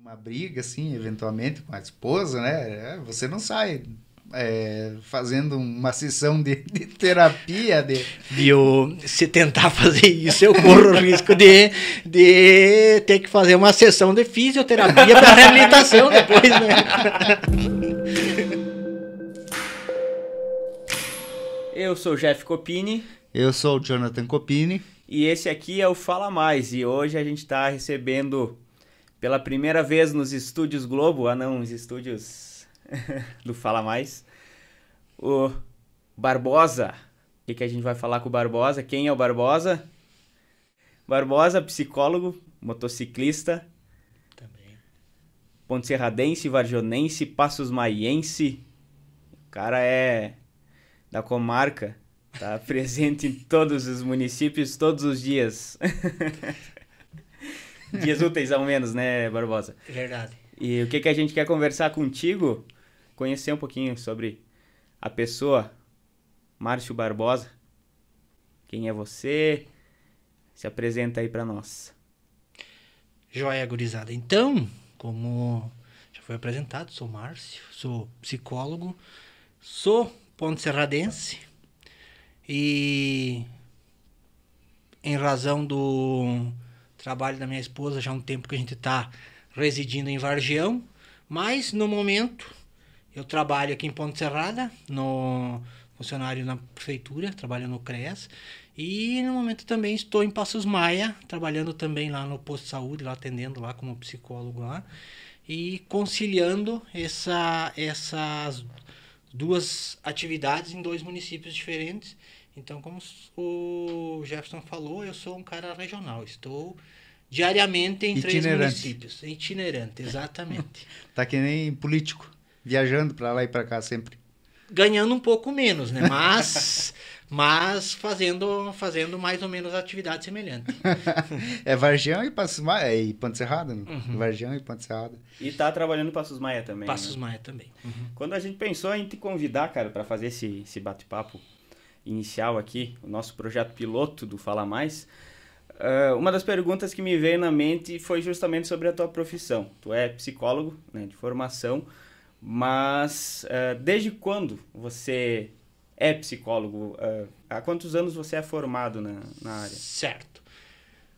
Uma briga, assim, eventualmente com a esposa, né? É, você não sai é, fazendo uma sessão de, de terapia. De... eu, se tentar fazer isso, eu corro o risco de, de ter que fazer uma sessão de fisioterapia para reabilitação depois, né? Eu sou o Jeff Copini. Eu sou o Jonathan Copini. E esse aqui é o Fala Mais. E hoje a gente está recebendo pela primeira vez nos estúdios Globo, ah não, os estúdios do Fala Mais. O Barbosa. O que, a gente vai falar com o Barbosa? Quem é o Barbosa? Barbosa, psicólogo, motociclista. Também. Ponte Serradense, Varjonense, Passos Maiense. O cara é da comarca. Tá presente em todos os municípios, todos os dias. dias úteis ao menos, né, Barbosa? Verdade. E o que, que a gente quer conversar contigo conhecer um pouquinho sobre a pessoa Márcio Barbosa. Quem é você? Se apresenta aí para nós. Joia gurizada. Então, como já foi apresentado, sou Márcio, sou psicólogo, sou ponte serradense e em razão do trabalho da minha esposa, já há um tempo que a gente está residindo em Vargião, mas no momento eu trabalho aqui em Ponte Serrada, no funcionário na prefeitura, trabalho no CREAS. E no momento também estou em Passos Maia, trabalhando também lá no posto de saúde, lá atendendo lá como psicólogo lá. E conciliando essa, essas duas atividades em dois municípios diferentes. Então, como o Jefferson falou, eu sou um cara regional. Estou diariamente em Itinerante. três municípios. Itinerante, exatamente. tá que nem político viajando para lá e para cá sempre. Ganhando um pouco menos, né? Mas, mas fazendo, fazendo mais ou menos atividade semelhante. é Vargião e Passos Maia, e Ponte Serrada, né? Uhum. Vargião e Ponte Serrada. E tá trabalhando Passos Maia também. Passos né? Maia também. Uhum. Quando a gente pensou em te convidar, cara, para fazer esse, esse bate-papo inicial aqui, o nosso projeto piloto do Fala Mais, uh, uma das perguntas que me veio na mente foi justamente sobre a tua profissão. Tu é psicólogo né, de formação, mas uh, desde quando você é psicólogo? Uh, há quantos anos você é formado na, na área? Certo.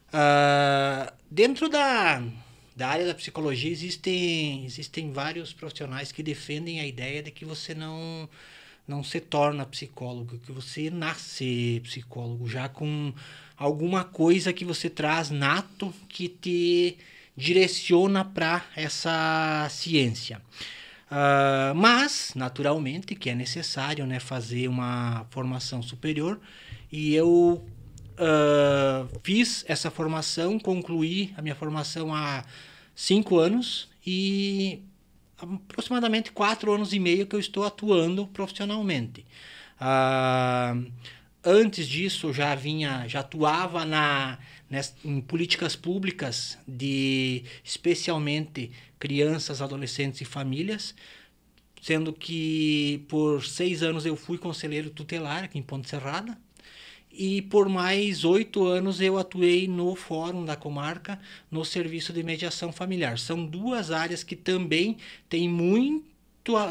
Uh, dentro da, da área da psicologia existem, existem vários profissionais que defendem a ideia de que você não, não se torna psicólogo, que você nasce psicólogo já com alguma coisa que você traz nato que te direciona para essa ciência. Uh, mas, naturalmente, que é necessário né, fazer uma formação superior. E eu uh, fiz essa formação, concluí a minha formação há cinco anos e aproximadamente quatro anos e meio que eu estou atuando profissionalmente. Uh, antes disso, já vinha, já atuava na, em políticas públicas de especialmente crianças, adolescentes e famílias, sendo que por seis anos eu fui conselheiro tutelar aqui em Ponte Serrada e por mais oito anos eu atuei no Fórum da Comarca no serviço de mediação familiar. São duas áreas que também têm muito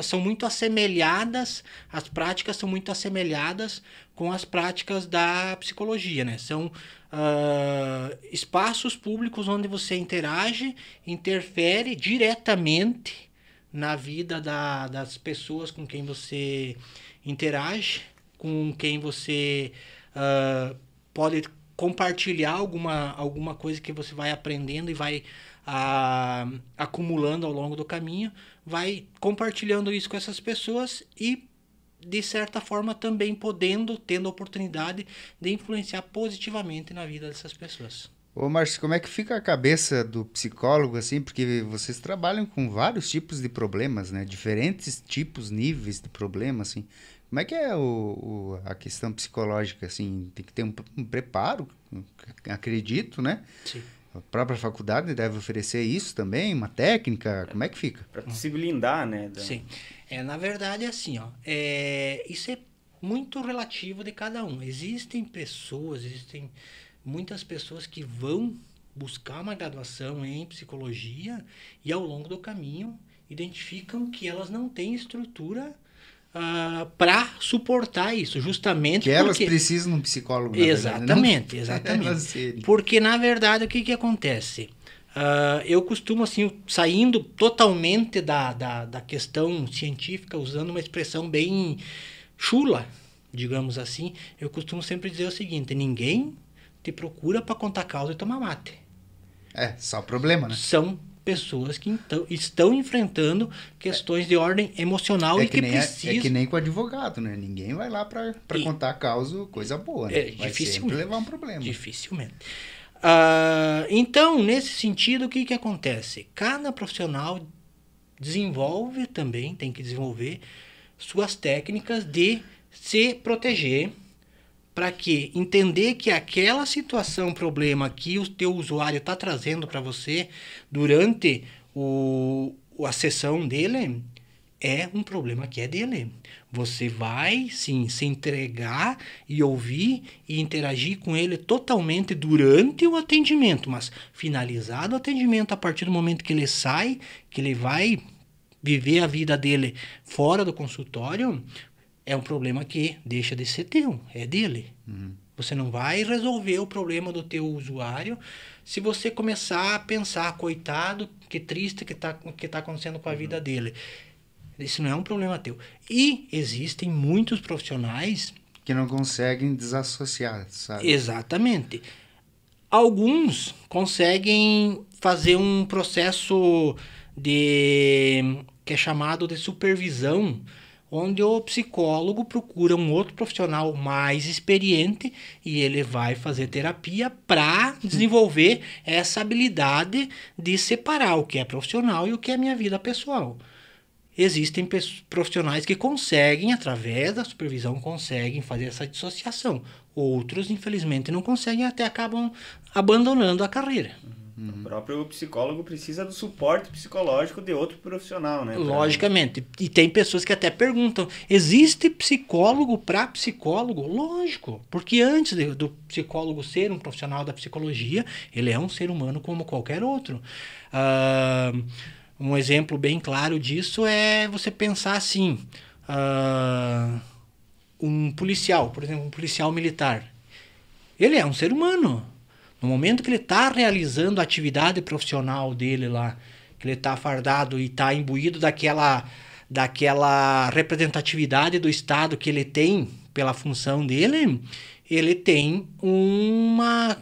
são muito assemelhadas, as práticas são muito assemelhadas com as práticas da psicologia, né? São uh, espaços públicos onde você interage, interfere diretamente na vida da, das pessoas com quem você interage, com quem você uh, pode compartilhar alguma, alguma coisa que você vai aprendendo e vai uh, acumulando ao longo do caminho, vai compartilhando isso com essas pessoas e de certa forma também podendo, tendo a oportunidade de influenciar positivamente na vida dessas pessoas. Ô Márcio, como é que fica a cabeça do psicólogo assim? Porque vocês trabalham com vários tipos de problemas, né? Diferentes tipos, níveis de problemas, assim. Como é que é o, o, a questão psicológica, assim? Tem que ter um, um preparo, acredito, né? Sim. A própria faculdade deve oferecer isso também, uma técnica, como é que fica? Para se blindar, né? Da... Sim. É, na verdade, é assim, ó, é, isso é muito relativo de cada um. Existem pessoas, existem muitas pessoas que vão buscar uma graduação em psicologia e ao longo do caminho identificam que elas não têm estrutura uh, ah, para suportar isso, justamente que elas precisam de um psicólogo. Exatamente, verdade, exatamente. porque na verdade o que que acontece? Uh, eu costumo assim saindo totalmente da, da, da questão científica, usando uma expressão bem chula, digamos assim, eu costumo sempre dizer o seguinte: ninguém te procura para contar causa e tomar mate. É, só problema, né? São pessoas que então, estão enfrentando questões de ordem emocional é e que, que precisam. É, que nem com advogado, né? Ninguém vai lá para contar a causa, coisa boa, né? É, vai dificilmente, levar um problema. Dificilmente. Uh, então, nesse sentido, o que, que acontece? Cada profissional desenvolve também, tem que desenvolver suas técnicas de se proteger para que entender que aquela situação, problema que o teu usuário está trazendo para você durante o, a sessão dele é um problema que é dele. Você vai sim se entregar e ouvir e interagir com ele totalmente durante o atendimento, mas finalizado o atendimento, a partir do momento que ele sai, que ele vai viver a vida dele fora do consultório, é um problema que deixa de ser teu, é dele. Uhum. Você não vai resolver o problema do teu usuário se você começar a pensar, coitado, que triste que está que tá acontecendo com a uhum. vida dele. Isso não é um problema teu. E existem muitos profissionais que não conseguem desassociar, sabe? Exatamente. Alguns conseguem fazer um processo de que é chamado de supervisão onde o psicólogo procura um outro profissional mais experiente e ele vai fazer terapia para desenvolver essa habilidade de separar o que é profissional e o que é minha vida pessoal. Existem profissionais que conseguem, através da supervisão, conseguem fazer essa dissociação. Outros, infelizmente, não conseguem até acabam abandonando a carreira. Uhum. O próprio psicólogo precisa do suporte psicológico de outro profissional, né? Logicamente. E tem pessoas que até perguntam: existe psicólogo para psicólogo? Lógico, porque antes de, do psicólogo ser um profissional da psicologia, ele é um ser humano como qualquer outro. Uh, um exemplo bem claro disso é você pensar assim: uh, um policial, por exemplo, um policial militar. Ele é um ser humano no momento que ele está realizando a atividade profissional dele lá, que ele está fardado e está imbuído daquela, daquela representatividade do Estado que ele tem pela função dele, ele tem uma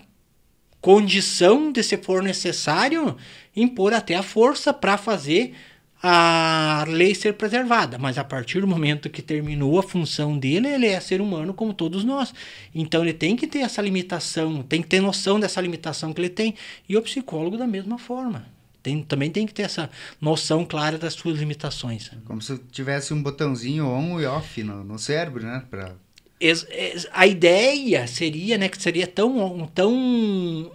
condição de, se for necessário, impor até a força para fazer a lei ser preservada, mas a partir do momento que terminou a função dele, ele é ser humano como todos nós. Então ele tem que ter essa limitação, tem que ter noção dessa limitação que ele tem. E o psicólogo da mesma forma. Tem, também tem que ter essa noção clara das suas limitações. Como se tivesse um botãozinho on e off no, no cérebro, né? Pra... A ideia seria né, que seria tão, tão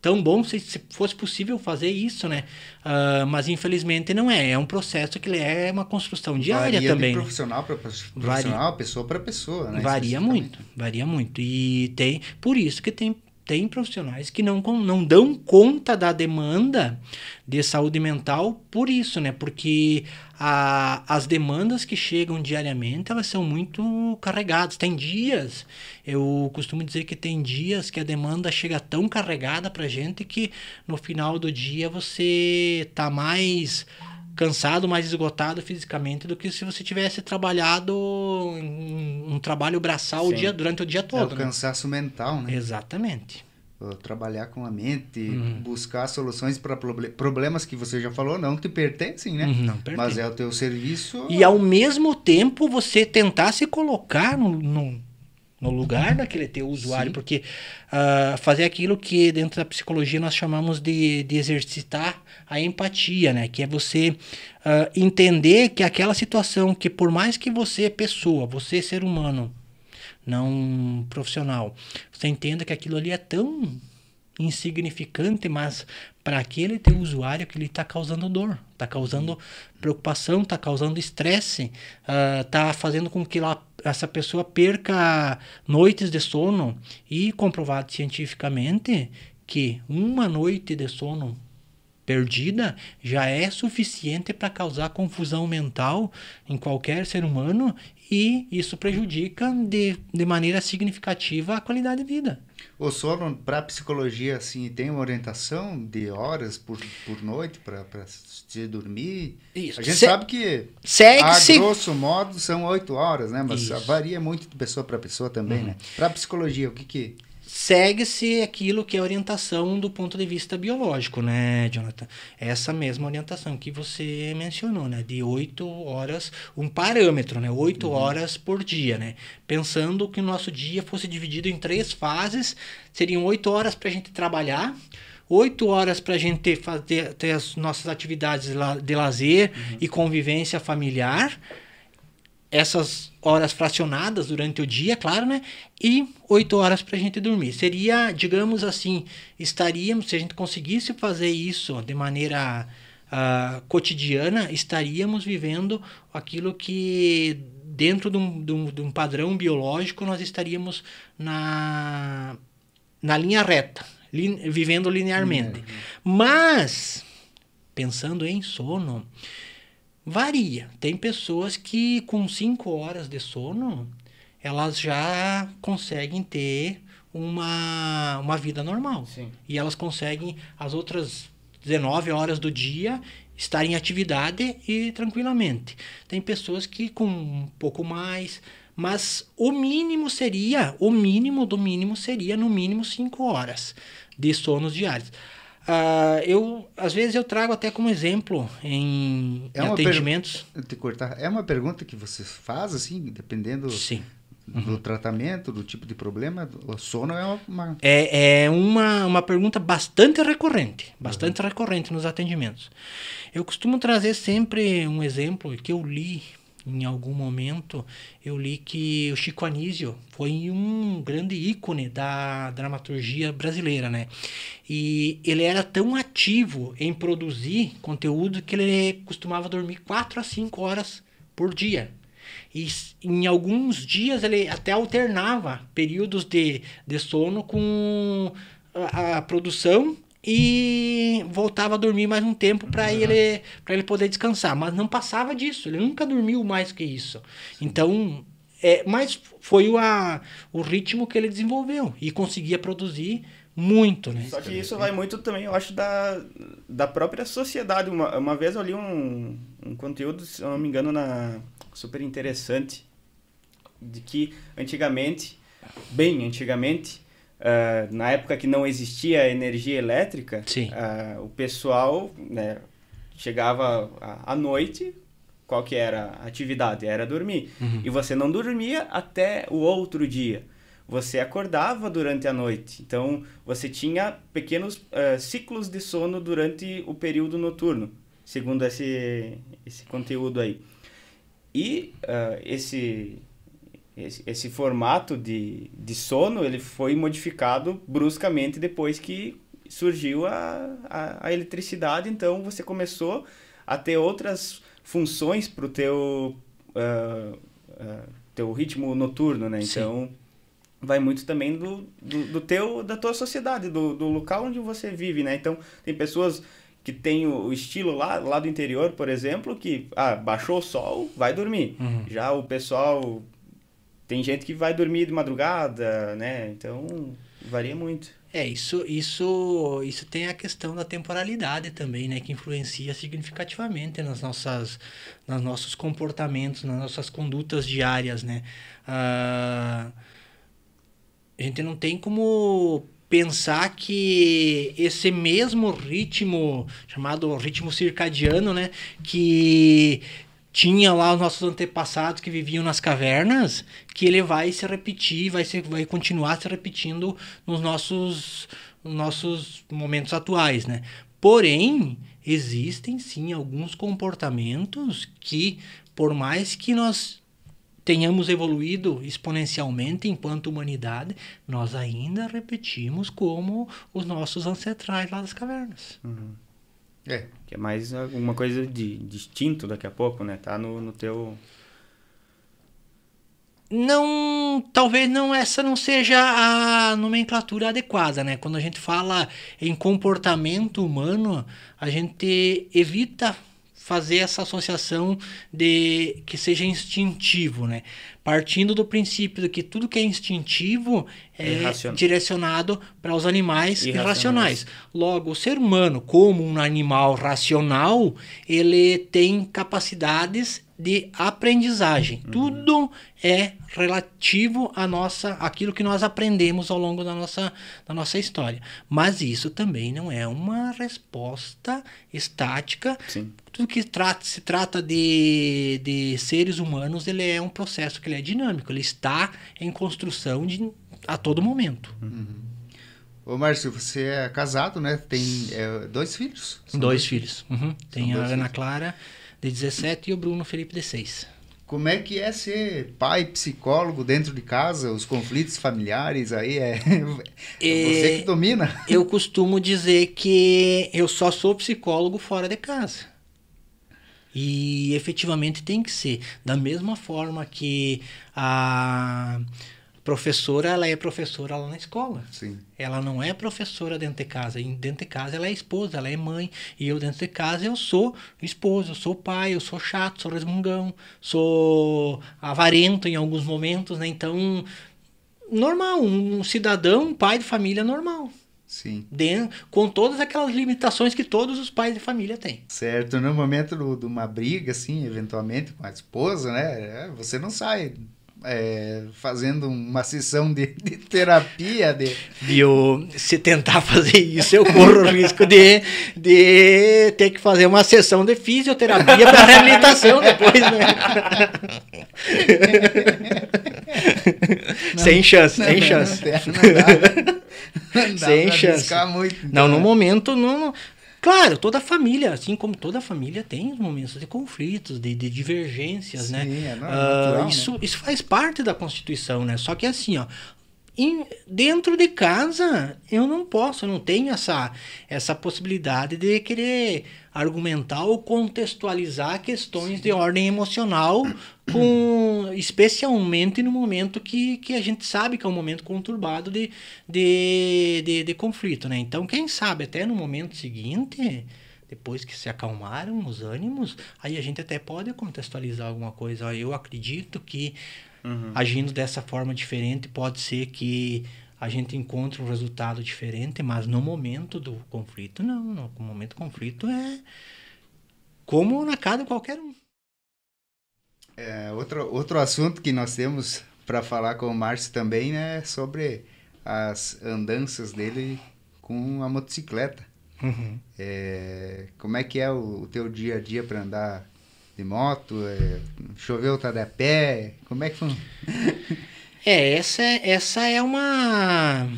tão bom se, se fosse possível fazer isso, né? Uh, mas infelizmente não é. É um processo que é uma construção diária varia também. Né? profissional para profissional, varia. pessoa para pessoa, né? Varia muito, varia muito. E tem por isso que tem tem profissionais que não, não dão conta da demanda de saúde mental por isso, né? Porque a, as demandas que chegam diariamente, elas são muito carregadas. Tem dias, eu costumo dizer que tem dias que a demanda chega tão carregada pra gente que no final do dia você tá mais cansado, mais esgotado fisicamente do que se você tivesse trabalhado um, um trabalho braçal o dia, durante o dia todo. É o né? cansaço mental, né? Exatamente. Trabalhar com a mente, uhum. buscar soluções para problemas que você já falou não te pertencem, né? Uhum, não pertence. Mas é o teu serviço. E ao mesmo tempo você tentar se colocar no, no no lugar daquele teu usuário, Sim. porque uh, fazer aquilo que dentro da psicologia nós chamamos de, de exercitar a empatia, né? Que é você uh, entender que aquela situação que por mais que você é pessoa, você é ser humano, não profissional, você entenda que aquilo ali é tão insignificante, mas para aquele teu usuário que ele está causando dor, está causando preocupação, está causando estresse, está uh, fazendo com que ela, essa pessoa perca noites de sono e comprovado cientificamente que uma noite de sono perdida já é suficiente para causar confusão mental em qualquer ser humano e isso prejudica de, de maneira significativa a qualidade de vida. O sono, para psicologia, assim, tem uma orientação de horas por, por noite para se dormir? Isso. A gente Se- sabe que, Segue-se. a grosso modo, são oito horas, né? Mas Isso. Uhum. varia muito de pessoa para pessoa também, né? Para psicologia, o que que... segue-se aquilo que é orientação do ponto de vista biológico, né, Jonathan? Essa mesma orientação que você mencionou, né? De oito horas, um parâmetro, né? Oito horas por dia, né? Pensando que o nosso dia fosse dividido em três fases, seriam oito horas para a gente trabalhar, oito horas para a gente fazer ter as nossas atividades de lazer e convivência familiar, essas horas fracionadas durante o dia, claro, né? E oito horas para a gente dormir. Seria, digamos assim, estaríamos, se a gente conseguisse fazer isso de maneira ah, cotidiana, estaríamos vivendo aquilo que, dentro de um, de um- de um padrão biológico, nós estaríamos na, na linha reta, lin- vivendo linearmente. Mas, pensando em sono, Varia. Tem pessoas que com 5 horas de sono, elas já conseguem ter uma, uma vida normal. Sim. E elas conseguem as outras 19 horas do dia estar em atividade e tranquilamente. Tem pessoas que com um pouco mais, mas o mínimo seria, o mínimo do mínimo seria no mínimo 5 horas de sonos diários. Ah, eu às vezes eu trago até como exemplo em, É em uma per- atendimentos. Te cortar. É uma pergunta que você faz, assim, dependendo Sim. do tratamento, do tipo de problema. O sono é uma... É, é uma, uma pergunta bastante recorrente, bastante recorrente nos atendimentos. Eu costumo trazer sempre um exemplo que eu li em algum momento. Eu li que o Chico Anísio foi um grande ícone da dramaturgia brasileira, né? E ele era tão ativo em produzir conteúdo que ele costumava dormir 4 a 5 horas por dia. E em alguns dias ele até alternava períodos de, de sono com a, a produção e voltava a dormir mais um tempo para ele para ele poder descansar, mas não passava disso, ele nunca dormiu mais que isso. Então, é, mas foi o, a, o ritmo que ele desenvolveu e conseguia produzir muito, né? Só que isso vai muito também, eu acho, da, da própria sociedade. Uma, uma vez eu li um, um conteúdo, se eu não me engano, na super interessante, de que antigamente, bem antigamente, ah, na época que não existia energia elétrica, ah, o pessoal né, chegava à noite, qual que era a atividade? Era dormir. Uhum. E você não dormia até o outro dia. Você acordava durante a noite. Então, você tinha pequenos eh, ciclos de sono durante o período noturno, segundo esse, esse conteúdo aí. E esse, esse, esse formato de, de sono ele foi modificado bruscamente depois que surgiu a, a, a eletricidade. Então, você começou a ter outras funções para o teu, ah, ah, teu ritmo noturno, né? Sim. Então, vai muito também do, do, do teu, da tua sociedade, do, do local onde você vive, né? Então, tem pessoas que têm o o estilo lá, lá do interior, por exemplo, que, ah, baixou o sol, vai dormir. Uhum. Já o pessoal, tem gente que vai dormir de madrugada, né? Então, varia muito. É, isso, isso, isso tem a questão da temporalidade também, né? Que influencia significativamente nas nossas, nos nossos comportamentos, nas nossas condutas diárias, né? Ah, a gente não tem como pensar que esse mesmo ritmo, chamado ritmo circadiano, né? Que tinha lá os nossos antepassados que viviam nas cavernas, que ele vai se repetir, vai, se, vai continuar se repetindo nos nossos, nos nossos momentos atuais, né? Porém, existem sim alguns comportamentos que, por mais que nós tenhamos evoluído exponencialmente enquanto humanidade, nós ainda repetimos como os nossos ancestrais lá das cavernas. É, Que é mais alguma coisa de distinto daqui a pouco, né? Tá no, no teu... não talvez não essa não seja a nomenclatura adequada né quando a gente fala em comportamento humano a gente evita fazer essa associação de que seja instintivo né partindo do princípio de que tudo que é instintivo é direcionado para os animais Irracionais. irracionais. Logo, o ser humano, como um animal racional, ele tem capacidades de aprendizagem. Tudo é relativo a nossa, aquilo que nós aprendemos ao longo da nossa, da nossa história. Mas isso também não é uma resposta estática Sim. tudo que trata, se trata de, de seres humanos, ele é um processo que ele é dinâmico, ele está em construção de, a todo momento. Ô, Márcio, você é casado, né? Tem é, dois filhos? São dois filhos. Uhum. Tem a dois Ana filhos. Clara, de 17, e o Bruno Felipe, de 6. Como é que é ser pai, psicólogo dentro de casa, os conflitos familiares aí? É, é você que domina. Eu costumo dizer que eu só sou psicólogo fora de casa. E efetivamente tem que ser. Da mesma forma que a professora, ela é professora lá na escola. Sim. Ela não é professora dentro de casa. E Dentro de casa ela é esposa, ela é mãe. E eu dentro de casa eu sou esposo, eu sou pai, eu sou chato, sou resmungão, sou avarento em alguns momentos, né? Então, normal, um cidadão, um pai de família normal. Sim. Com todas aquelas limitações que todos os pais de família têm. Certo. No momento de uma briga, assim, eventualmente com a esposa, né? é, Você não sai é, fazendo uma sessão de, de terapia, de... E eu, se tentar fazer isso, eu corro o risco de, de ter que fazer uma sessão de fisioterapia para reabilitação depois, né? sem chance, sem Não, chance. Não, não dá, não dá Sem chance. muito. Não, no né? momento, não, não. Claro, toda família, assim como toda família, tem os momentos de conflitos, de, de divergências, né? Sim, é não, é Ah, natural, né? isso, isso faz parte da Constituição, né? Só que assim, ó, em- dentro de casa, eu não posso, eu não tenho essa, essa possibilidade de querer argumentar ou contextualizar questões de ordem emocional, com, especialmente no momento que, que a gente sabe que é um momento conturbado de, de, de, de conflito, né? Então, quem sabe até no momento seguinte, depois que se acalmaram os ânimos, aí a gente até pode contextualizar alguma coisa. Eu acredito que Uhum. agindo dessa forma diferente, pode ser que a gente encontre um resultado diferente, mas no momento do conflito, não. No momento do conflito é como na casa de qualquer um. É, outro, outro assunto que nós temos para falar com o Márcio também é sobre as andanças dele com a motocicleta. É, como é que é o, o teu dia a dia para andar de moto? É, choveu, tá de pé? Como é que foi? É, essa, é- essa é uma,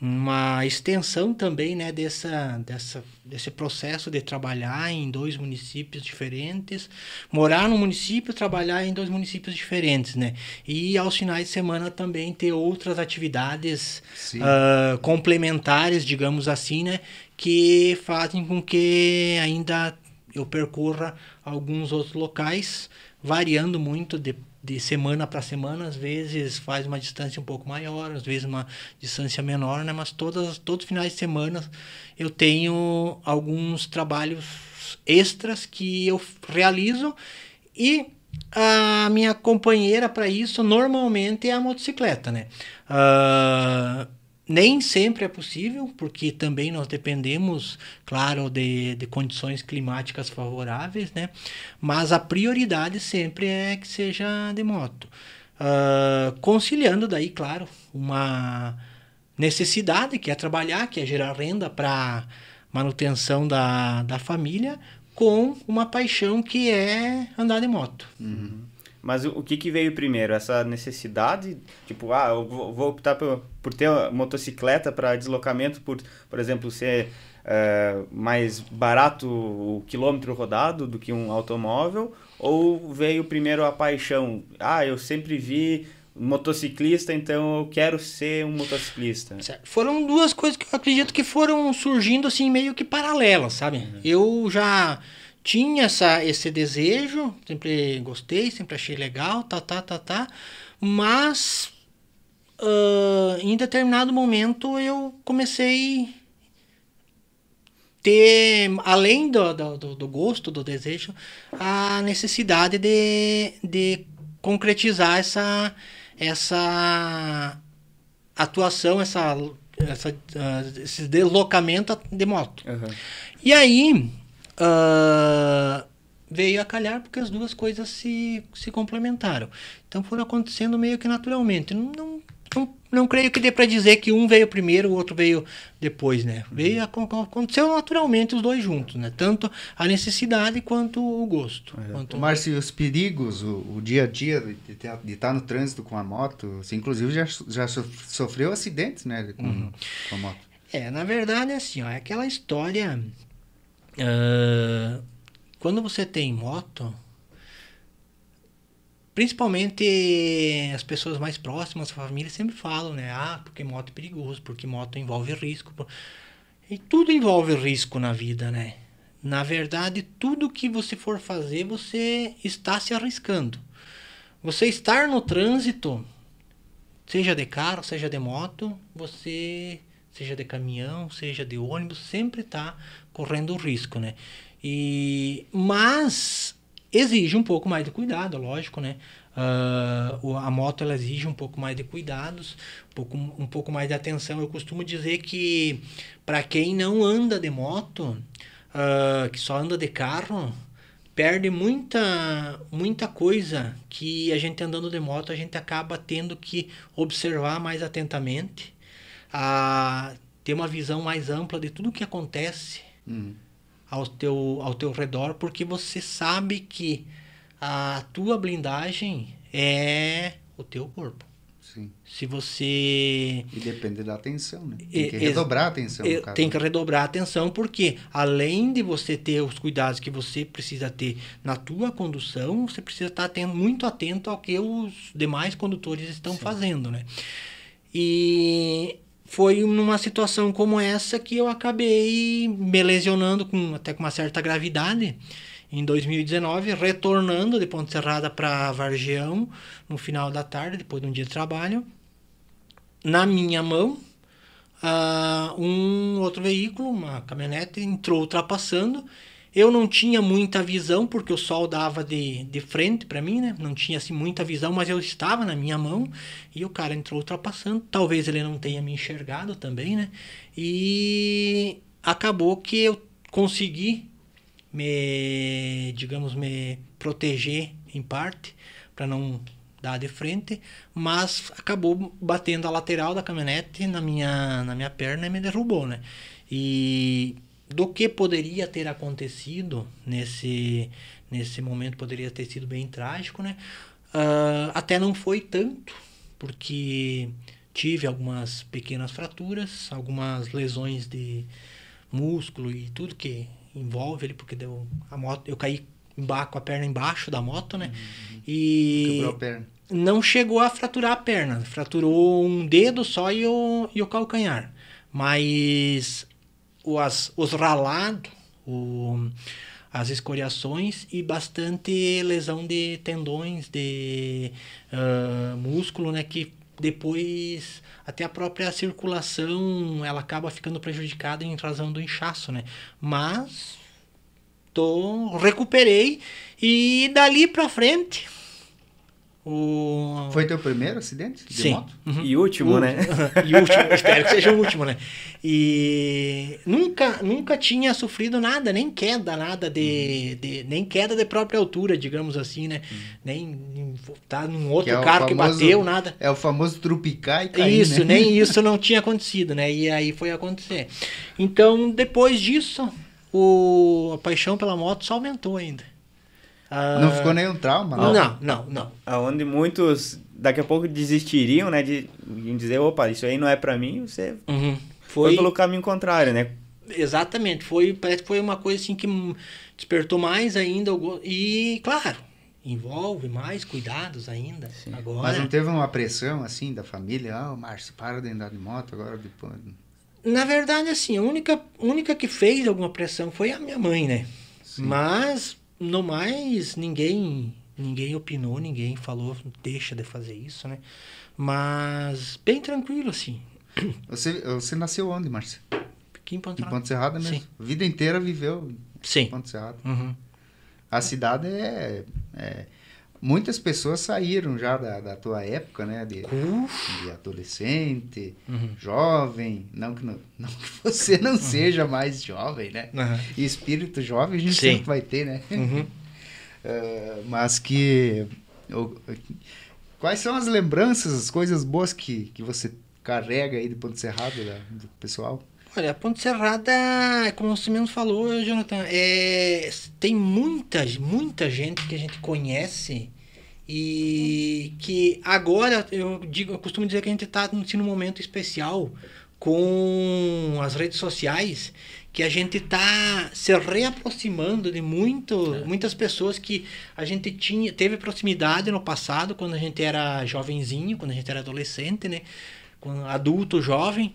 uma extensão também né, dessa, dessa, desse processo de trabalhar em dois municípios diferentes, morar num município, trabalhar em dois municípios diferentes, né? E aos finais de semana também ter outras atividades ah, complementares, digamos assim, né? Que fazem com que ainda eu percorra alguns outros locais, variando muito de, de semana para semana, às vezes faz uma distância um pouco maior, às vezes uma distância menor, né? Mas todas, todos os finais de semana eu tenho alguns trabalhos extras que eu realizo e a minha companheira para isso normalmente é a motocicleta, né? Ah, nem sempre é possível, porque também nós dependemos, claro, de, de condições climáticas favoráveis, né? Mas a prioridade sempre é que seja de moto. Ah, conciliando daí, claro, uma necessidade que é trabalhar, que é gerar renda para manutenção da, da família, com uma paixão que é andar de moto. Mas o, o que, que veio primeiro? Essa necessidade? Tipo, ah, eu vou, optar por, por ter motocicleta para deslocamento, por, por exemplo, ser eh, mais barato o quilômetro rodado do que um automóvel? Ou veio primeiro a paixão? Ah, eu sempre vi motociclista, então eu quero ser um motociclista. Certo. Foram duas coisas que eu acredito que foram surgindo assim meio que paralelas, sabe? Eu já tinha essa, esse desejo, sempre gostei, sempre achei legal, tá, tá, tá, tá. Mas uh, em determinado momento eu comecei ter, além do, do, do, gosto, do desejo, a necessidade de, de concretizar essa, essa atuação, essa, essa, uh, esse deslocamento de moto. Uhum. E aí uh, veio a calhar porque as duas coisas se, se complementaram. Então foram acontecendo meio que naturalmente. Não, não não, não creio que dê para dizer que um veio primeiro, o outro veio depois, né? Veio, aconteceu naturalmente os dois juntos, né? Tanto a necessidade quanto o gosto. É. Quanto... Márcio, os perigos, o, o, dia a dia de, de, estar no trânsito com a moto, você inclusive já, já sofreu acidentes, né? Com, uhum. com a moto. É, na verdade, assim, ó, é aquela história... Uh, quando você tem moto Principalmente as pessoas mais próximas, a família, sempre falam, né? Ah, porque moto é perigoso, porque moto envolve risco. E tudo envolve risco na vida, né? Na verdade, tudo que você for fazer, você está se arriscando. Você estar no trânsito, seja de carro, seja de moto, você, seja de caminhão, seja de ônibus, sempre está correndo risco, né? E, mas exige um pouco mais de cuidado, lógico, né? Uh, a moto ela exige um pouco mais de cuidados, um pouco, um pouco mais de atenção. Eu costumo dizer que para quem não anda de moto, uh, que só anda de carro, perde muita, muita coisa que a gente andando de moto a gente acaba tendo que observar mais atentamente, a ter uma visão mais ampla de tudo que acontece. Uhum ao teu, ao teu redor, porque você sabe que a tua blindagem é o teu corpo. Sim. Se você. E depende da atenção, né? Tem que redobrar a atenção. Tem que redobrar a atenção, porque além de você ter os cuidados que você precisa ter na tua condução, você precisa estar atento, muito atento ao que os demais condutores estão Sim. fazendo, né? E foi numa situação como essa que eu acabei me lesionando com até com uma certa gravidade em 2019, retornando de Ponte Serrada para Vargião no final da tarde, depois de um dia de trabalho. Na minha mão, uh, um outro veículo, uma caminhonete, entrou ultrapassando eu não tinha muita visão, porque o sol dava de, de frente para mim, né? Não tinha assim muita visão, mas eu estava na minha mão e o cara entrou ultrapassando. Talvez ele não tenha me enxergado também, né? E acabou que eu consegui me, digamos, me proteger em parte para não dar de frente, mas acabou batendo a lateral da caminhonete na minha na minha perna e me derrubou, né? E do que poderia ter acontecido nesse, nesse momento, poderia ter sido bem trágico, né? Uh, até não foi tanto, porque tive algumas pequenas fraturas, algumas lesões de músculo e tudo que envolve ali, porque deu a moto, eu caí com a perna embaixo da moto, né? Uhum. E Quebrou a perna. não chegou a fraturar a perna, fraturou um dedo só e o, e o calcanhar. Mas os, os ralados, as escoriações e bastante lesão de tendões, de uh, músculo, né? Que depois até a própria circulação ela acaba ficando prejudicada em razão do inchaço, né? Mas tô recuperei e dali para frente o... Foi teu primeiro acidente de Sim. moto? Uhum. E último, o, né? e último, espero que seja o último, né? E nunca, nunca tinha sofrido nada, nem queda, nada de, uhum. de nem queda de própria altura, digamos assim, né? Uhum. Nem tá num outro que é carro famoso, que bateu, nada. É o famoso trupicar e cair, Isso, né? nem isso não tinha acontecido, né? E aí foi acontecer. Então, depois disso, o, a paixão pela moto só aumentou ainda. Não ah, ficou nenhum trauma, não? Não, não, não. Aonde muitos daqui a pouco desistiriam, né? De, de dizer, opa, isso aí não é para mim, você uhum. foi... foi pelo caminho contrário, né? Exatamente. Foi, parece que foi uma coisa assim que despertou mais ainda. E, claro, envolve mais cuidados ainda. Sim. Agora... Mas não teve uma pressão assim da família? Ah, oh, Márcio, para de andar de moto agora depois. Na verdade, assim, a única, única que fez alguma pressão foi a minha mãe, né? Mas, no mais, ninguém ninguém opinou, ninguém falou, deixa de fazer isso, né? Mas bem tranquilo, assim. Você, você nasceu onde, Márcia? Aqui em Ponte Em Serrada. Ponte Serrada mesmo? Sim. A vida inteira viveu Sim. em Ponte Serrada. Uhum. A cidade é, é- Muitas pessoas saíram já da, da tua época, né? De, de adolescente, Uhum. jovem. Não que, não, não que você não seja mais jovem, né? E espírito jovem a gente Sim. sempre vai ter, né? Uhum. Eh, mas que. o- quais são as lembranças, as coisas boas que, que você carrega aí de Ponte Serrada da- do pessoal? Olha, a Ponte Serrada, como você mesmo falou, Jonathan, é, tem muita, muita gente que a gente conhece e que agora eu digo, eu costumo dizer que a gente está num momento especial com as redes sociais, que a gente está se reaproximando de muito, muitas pessoas que a gente tinha, teve proximidade no passado, quando a gente era jovenzinho, quando a gente era adolescente, né? Quando adulto, jovem.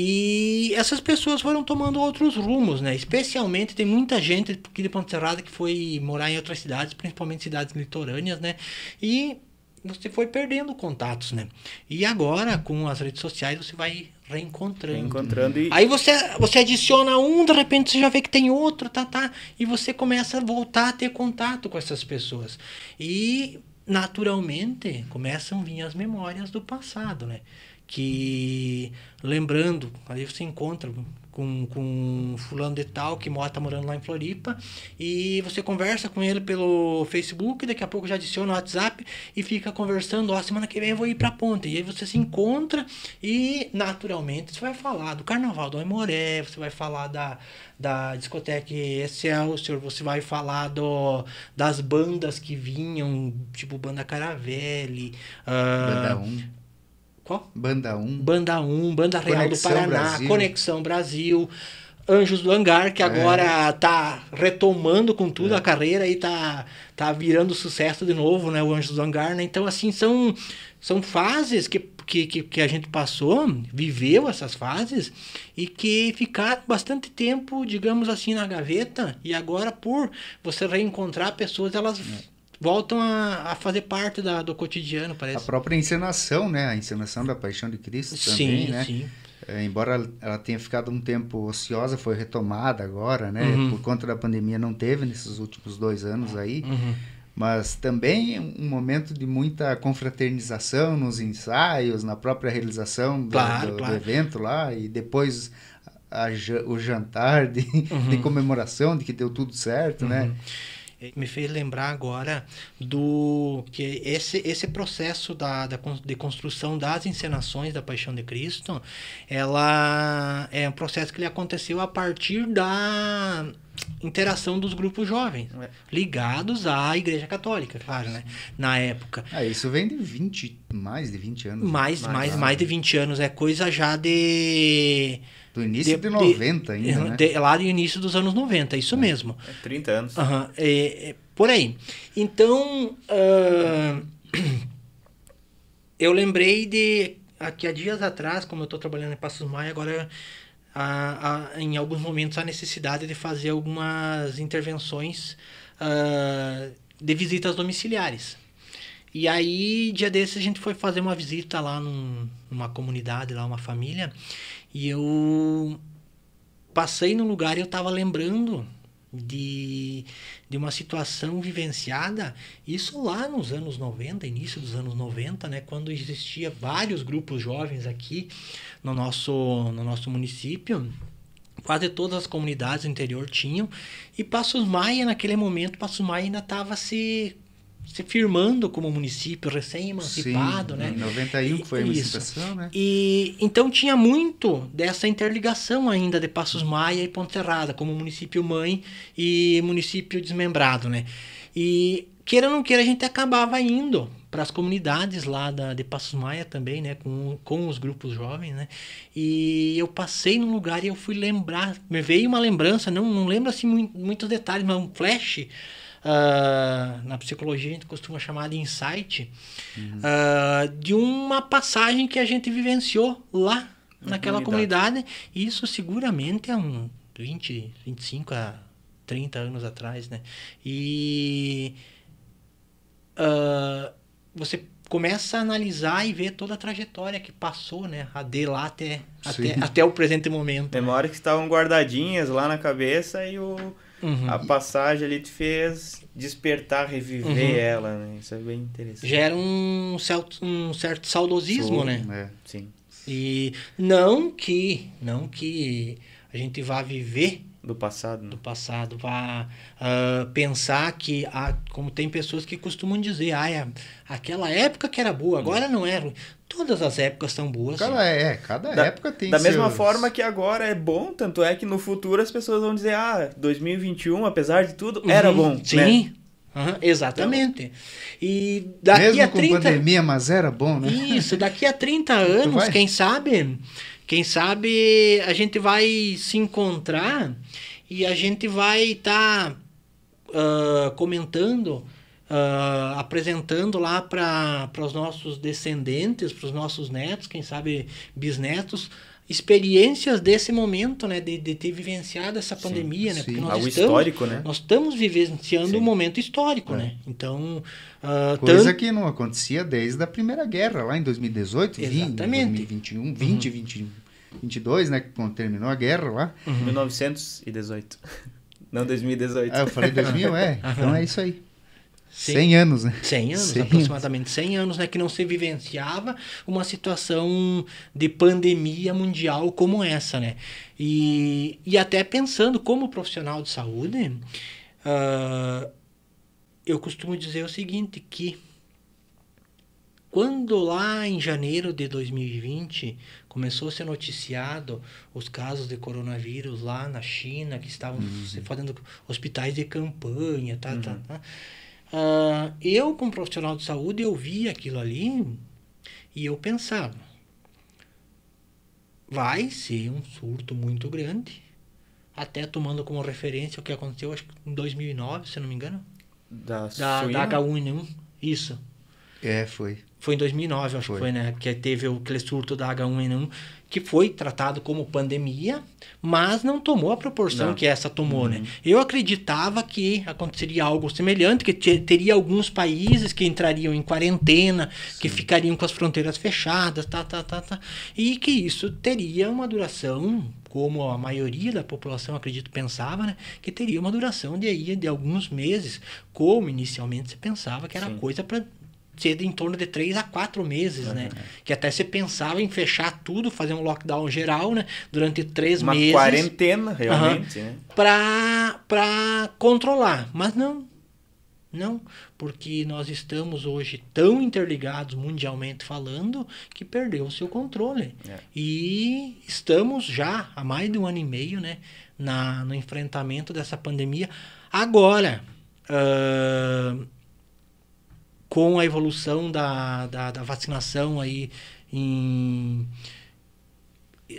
E essas pessoas foram tomando outros rumos, né? Especialmente tem muita gente aqui de Ponte Serrada que foi morar em outras cidades, principalmente cidades litorâneas, né? E você foi perdendo contatos, né? E agora, com as redes sociais, você vai reencontrando. Encontrando e. Aí você, você adiciona um, de repente você já vê que tem outro, tá, tá. E você começa a voltar a ter contato com essas pessoas. E, naturalmente, começam a vir as memórias do passado, né? Que, lembrando, aí você encontra com, com fulano de tal que mora, tá morando lá em Floripa e você conversa com ele pelo Facebook, daqui a pouco já adiciona o WhatsApp e fica conversando, ó, semana que vem eu vou ir pra ponte. E aí você se encontra e naturalmente você vai falar do Carnaval do Aimoré, você vai falar da, da discoteca Excelsior, você vai falar do, das bandas que vinham, tipo Banda Caravelli, Banda ah, 1. Qual? Banda 1. Banda 1, Banda Real Conexão do Paraná, Brasil. Conexão Brasil, Anjos do Hangar, que agora tá retomando com tudo a carreira e tá, tá virando sucesso de novo, né? O Anjos do Hangar, né? Então, assim, são, são fases que, que, que, que a gente passou, viveu essas fases e que ficaram bastante tempo, digamos assim, na gaveta e agora, por você reencontrar pessoas, elas voltam a, a fazer parte da, do cotidiano, A parece. própria encenação, né? A encenação da Paixão de Cristo também, sim, né? sim. É, embora ela- tenha ficado um tempo ociosa, foi retomada agora, né? Uhum. Por conta da pandemia não teve nesses últimos dois anos aí. Uhum. Mas também um momento de muita confraternização nos ensaios, na própria realização do, Claro, do- do claro. evento lá, e depois a o jantar de, Uhum. de comemoração de que deu tudo certo, né? Me fez lembrar agora do que esse, esse processo da, da, de construção das encenações da Paixão de Cristo, ela é um processo que ele aconteceu a partir da interação dos grupos jovens, É. ligados à Igreja Católica, claro, né? Na época. Ah, isso vem de 20, mais de 20 anos. né? Mais, Mais, mais, mais de 20 anos, é coisa já de... Do início de- de, 90 ainda, né? de- lá do início dos anos 90, isso mesmo. É 30 anos. É, é por aí. Então, ah, eu lembrei de aqui há dias atrás, como eu estou trabalhando em Passos Maia, agora há- há, em alguns momentos a necessidade de fazer algumas intervenções ah, de visitas domiciliares. E aí, dia desses, a gente foi fazer uma visita lá num- numa comunidade, lá uma família, e eu passei no lugar e eu estava lembrando de, de uma situação vivenciada, isso lá nos anos 90, início dos anos 90, né, quando existia vários grupos jovens aqui no nosso, no nosso município. Quase todas as comunidades do interior tinham. E Passos Maia, naquele momento, Passos Maia ainda estava se, se firmando como município recém-emancipado, né? Em 91 que foi a Isso. emancipação, né? E então tinha muito dessa interligação ainda de Passos Maia e Ponte Serrada, como município mãe e município desmembrado, né? E queira ou não queira, a gente acabava indo para as comunidades lá da, de Passos Maia também, né? Com, com os grupos jovens, né? E eu passei num lugar e eu fui lembrar, me veio uma lembrança, não, não lembro assim mui- muitos detalhes, mas um flash. Ah, na psicologia a gente costuma chamar de insight, ah, de uma passagem que a gente vivenciou lá naquela comunidade. Isso seguramente há um 20, 25 a 30 anos atrás, né? E uh, você começa a analisar e ver toda a trajetória que passou, né? A de lá até, até, até o presente momento. Memórias que estavam guardadinhas lá na cabeça e o, uhum. a passagem ali te fez despertar, reviver uhum. ela, né? Isso é bem interessante. Gera um certo, um certo saudosismo, né? É, sim. E não que, não que a gente vá viver do passado, né? do passado, vá uh, pensar que há, como tem pessoas que costumam dizer, ah, é, aquela época que era boa, agora não é. Todas as épocas são boas. Cada, é, cada da, época tem Da seus... mesma forma que agora é bom, tanto é que no futuro as pessoas vão dizer, ah, 2021, apesar de tudo, uhum, era bom. Sim, né? Uhum, exatamente. Então, e daqui Mesmo a 30 com pandemia, mas era bom, né? Isso, daqui a 30 anos, quem sabe, quem sabe a gente vai se encontrar e a gente vai estar tá, uh, comentando, uh, apresentando lá para os nossos descendentes, para os nossos netos, quem sabe bisnetos, experiências desse momento, né, de, de ter vivenciado essa pandemia, sim, né, porque nós Algo estamos, histórico, né? Nós estamos vivenciando sim. um momento histórico, é. né? Então, uh, coisa que não acontecia desde a Primeira Guerra, lá em 2018, Exatamente. 2021, 20, uhum. 21. 22, né? Quando terminou a guerra lá. Uhum. 1918. Não 2018. Ah, eu falei 2000, é. Então é isso aí. Sim. 100 anos, né? 100 anos, 100 aproximadamente 100 anos, né? Que não se vivenciava uma situação de pandemia mundial como essa, né? E, e até pensando como profissional de saúde, uh, eu costumo dizer o seguinte, que quando lá em janeiro de 2020 começou a ser noticiado os casos de coronavírus lá na China, que estavam uhum. se fazendo hospitais de campanha, tá, tá uhum. tá, tá. Uh, eu, como profissional de saúde, eu vi aquilo ali e eu pensava, vai ser um surto muito grande, até tomando como referência o que aconteceu acho, em 2009, se não me engano. Da, da, da H1N1, isso. É, foi. Foi em 2009, acho foi. que foi, né? Que teve aquele surto da H1N1, que foi tratado como pandemia, mas não tomou a proporção não. que essa tomou, né? uhum. né? Eu acreditava que aconteceria algo semelhante, que teria alguns países que entrariam em quarentena, Sim. que ficariam com as fronteiras fechadas, tá, tá, tá, tá. E que isso teria uma duração como a maioria da população, acredito, pensava, né, que teria uma duração de, aí, de alguns meses, como inicialmente se pensava que era Sim. coisa para ser em torno de três a quatro meses, uhum. né? Que até você pensava em fechar tudo, fazer um lockdown geral, né? Durante três Uma meses. Uma quarentena, realmente, uhum. né? Pra, pra controlar. Mas não. Não, porque nós estamos hoje tão interligados mundialmente falando que perdeu o seu controle. É. E estamos já há mais de um ano e meio né, na, no enfrentamento dessa pandemia. Agora, uh, com a evolução da, da, da vacinação aí em,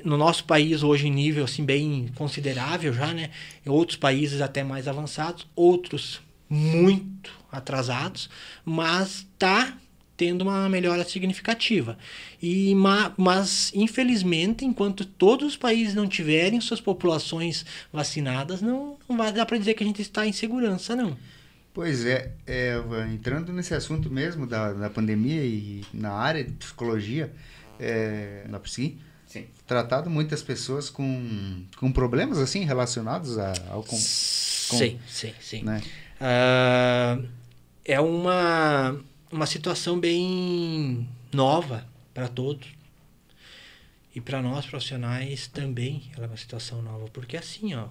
no nosso país hoje em nível assim bem considerável já, né? Em outros países até mais avançados, outros muito atrasados, mas tá tendo uma melhora significativa. E mas infelizmente, enquanto todos os países não tiverem suas populações vacinadas, não, não vai dar para dizer que a gente está em segurança, não. Pois é, é, entrando nesse assunto mesmo da, da pandemia e na área de psicologia, é, na psi, Sim. tratado muitas pessoas com, com problemas assim relacionados a, ao com, sim, sim, sim. Né? Uh, é uma, uma situação bem nova para todos. E para nós profissionais também ela é uma situação nova, porque assim, ó,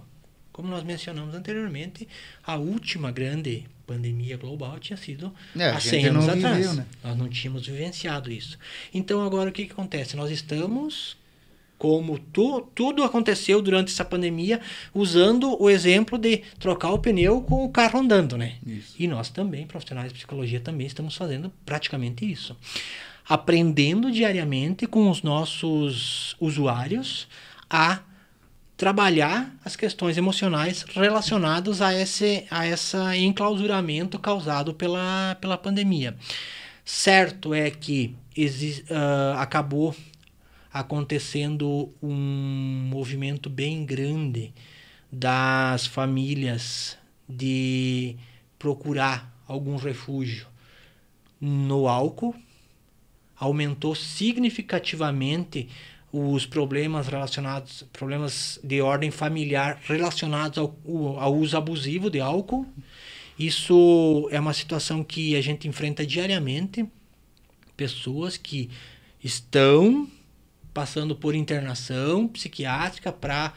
como nós mencionamos anteriormente, a última grande pandemia global tinha sido é, há 100 anos atrás. Viveu, né? Nós não tínhamos vivenciado isso. Então, agora o que, que acontece? Nós estamos, como tu, tudo aconteceu durante essa pandemia, usando o exemplo de trocar o pneu com o carro andando, né? Isso. E nós também, profissionais de psicologia, também estamos fazendo praticamente isso. Aprendendo diariamente com os nossos usuários a trabalhar as questões emocionais relacionadas a esse a essa enclausuramento causado pela, pela pandemia. Certo é que uh, acabou acontecendo um movimento bem grande das famílias de procurar algum refúgio no álcool, aumentou significativamente os problemas relacionados, problemas de ordem familiar relacionados ao, ao uso abusivo de álcool. Isso é uma situação que a gente enfrenta diariamente. Pessoas que estão passando por internação psiquiátrica para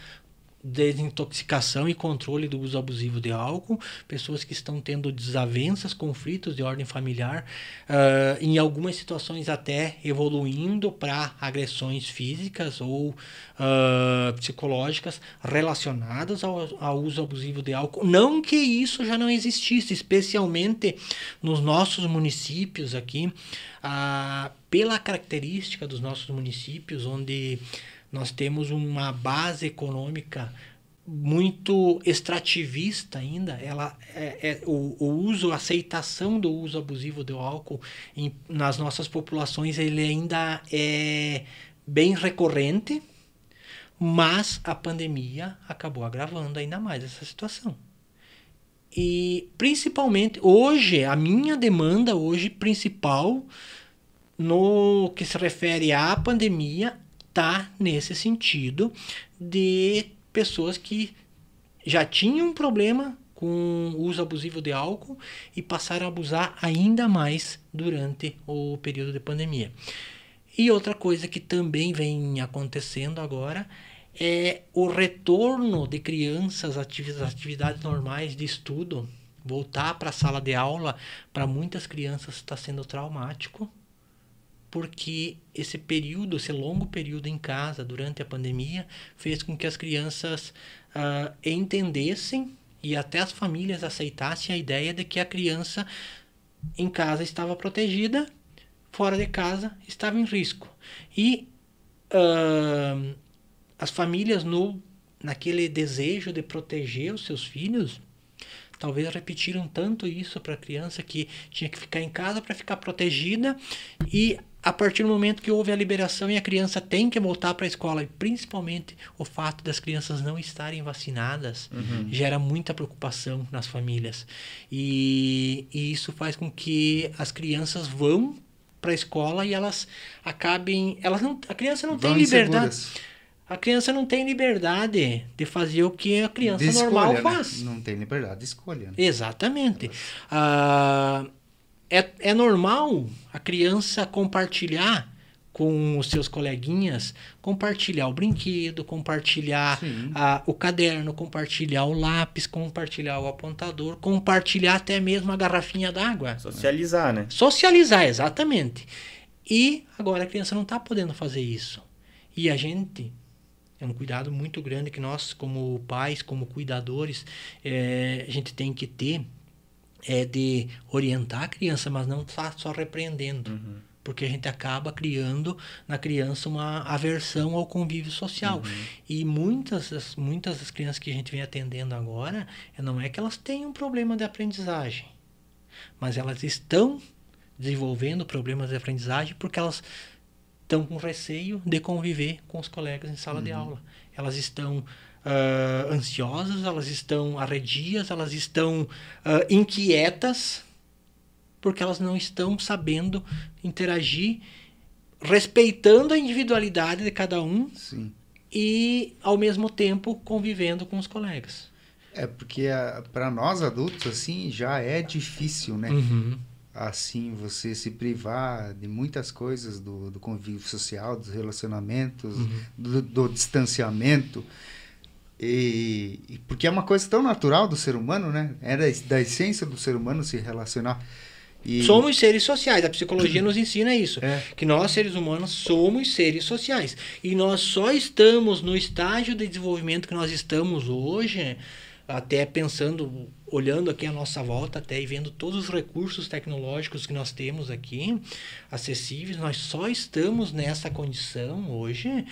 desintoxicação e controle do uso abusivo de álcool, pessoas que estão tendo desavenças, conflitos de ordem familiar, uh, em algumas situações até evoluindo para agressões físicas ou uh, psicológicas relacionadas ao, ao, uso abusivo de álcool. Não que isso já não existisse, especialmente nos nossos municípios aqui, uh, pela característica dos nossos municípios, onde nós temos uma base econômica muito extrativista ainda. Ela é, é o, o, uso, a aceitação do uso abusivo do álcool em, nas nossas populações ele ainda é bem recorrente, mas a pandemia acabou agravando ainda mais essa situação. E principalmente hoje, a minha demanda hoje principal no que se refere à pandemia tá nesse sentido de pessoas que já tinham um problema com o uso abusivo de álcool e passaram a abusar ainda mais durante o período de pandemia. E outra coisa que também vem acontecendo agora é o retorno de crianças às atividades normais de estudo. Voltar para a sala de aula, para muitas crianças, está sendo traumático porque esse período, esse longo período em casa durante a pandemia, fez com que as crianças uh, entendessem e até as famílias aceitassem a ideia de que a criança em casa estava protegida, fora de casa estava em risco. E uh, as famílias, no, naquele desejo de proteger os seus filhos, talvez repetiram tanto isso para a criança que tinha que ficar em casa para ficar protegida e a partir do momento que houve a liberação e a criança tem que voltar para a escola, e principalmente o fato das crianças não estarem vacinadas, uhum. gera muita preocupação nas famílias. E, e, isso faz com que as crianças vão para a escola e elas acabem. Elas não, a criança não vão tem liberdade. A criança não tem liberdade de fazer o que a criança escolha, normal né? faz. Não tem liberdade de escolha. Né? Exatamente. Ah é, é normal a criança compartilhar com os seus coleguinhas, compartilhar o brinquedo, compartilhar a, o caderno, compartilhar o lápis, compartilhar o apontador, compartilhar até mesmo a garrafinha d'água. Socializar, né? Socializar, exatamente. E agora a criança não está podendo fazer isso. E a gente é um cuidado muito grande que nós, como pais, como cuidadores, é, a gente tem que ter é de orientar a criança, mas não tá só repreendendo. Uhum. Porque a gente acaba criando na criança uma aversão ao convívio social. Uhum. E muitas das, muitas das crianças que a gente vem atendendo agora, não é que elas têm um problema de aprendizagem, mas elas estão desenvolvendo problemas de aprendizagem porque elas estão com receio de conviver com os colegas em sala uhum. de aula. Elas estão uh, ansiosas, elas estão arredias, elas estão uh, inquietas, porque elas não estão sabendo interagir, respeitando a individualidade de cada um Sim. e, ao mesmo tempo, convivendo com os colegas. É, porque para nós adultos, assim, já é difícil, né? Uhum. Assim, você se privar de muitas coisas do, do convívio social, dos relacionamentos, uhum. do, do distanciamento. E, e, porque é uma coisa tão natural do ser humano, né? É da, da essência do ser humano se relacionar. E... Somos seres sociais. A psicologia nos ensina isso. É. Que nós, seres humanos, somos seres sociais. E nós só estamos no estágio de desenvolvimento que nós estamos hoje, até pensando, olhando aqui a nossa volta, até e vendo todos os recursos tecnológicos que nós temos aqui, acessíveis, nós só estamos nessa condição hoje